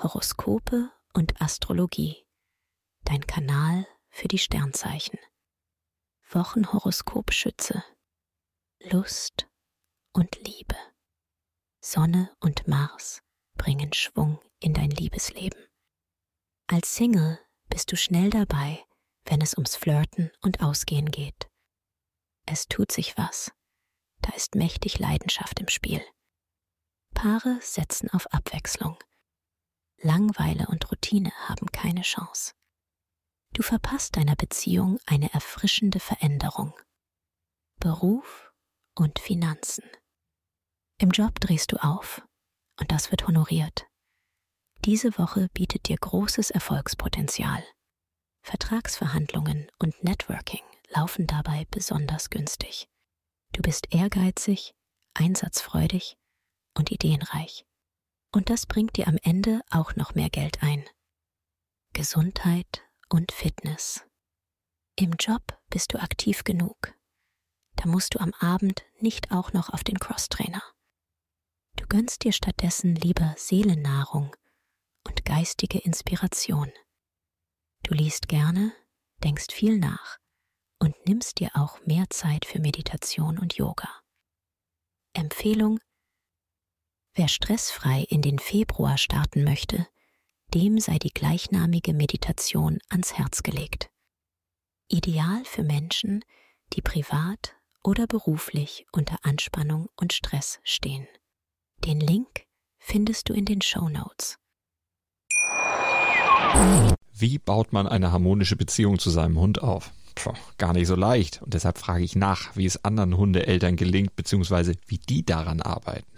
Horoskope und Astrologie. Dein Kanal für die Sternzeichen. Wochenhoroskop Schütze. Lust und Liebe. Sonne und Mars bringen Schwung in dein Liebesleben. Als Single bist du schnell dabei, wenn es ums Flirten und Ausgehen geht. Es tut sich was. Da ist mächtig Leidenschaft im Spiel. Paare setzen auf Abwechslung. Langweile und Routine haben keine Chance. Du verpasst deiner Beziehung eine erfrischende Veränderung. Beruf und Finanzen. Im Job drehst du auf und das wird honoriert. Diese Woche bietet dir großes Erfolgspotenzial. Vertragsverhandlungen und Networking laufen dabei besonders günstig. Du bist ehrgeizig, einsatzfreudig und ideenreich. Und das bringt dir am Ende auch noch mehr Geld ein. Gesundheit und Fitness. Im Job bist du aktiv genug. Da musst du am Abend nicht auch noch auf den Crosstrainer. Du gönnst dir stattdessen lieber Seelennahrung und geistige Inspiration. Du liest gerne, denkst viel nach und nimmst dir auch mehr Zeit für Meditation und Yoga. Empfehlung Wer stressfrei in den Februar starten möchte, dem sei die gleichnamige Meditation ans Herz gelegt. Ideal für Menschen, die privat oder beruflich unter Anspannung und Stress stehen. Den Link findest du in den Show Notes. Wie baut man eine harmonische Beziehung zu seinem Hund auf? Puh, gar nicht so leicht. Und deshalb frage ich nach, wie es anderen Hundeeltern gelingt, beziehungsweise wie die daran arbeiten.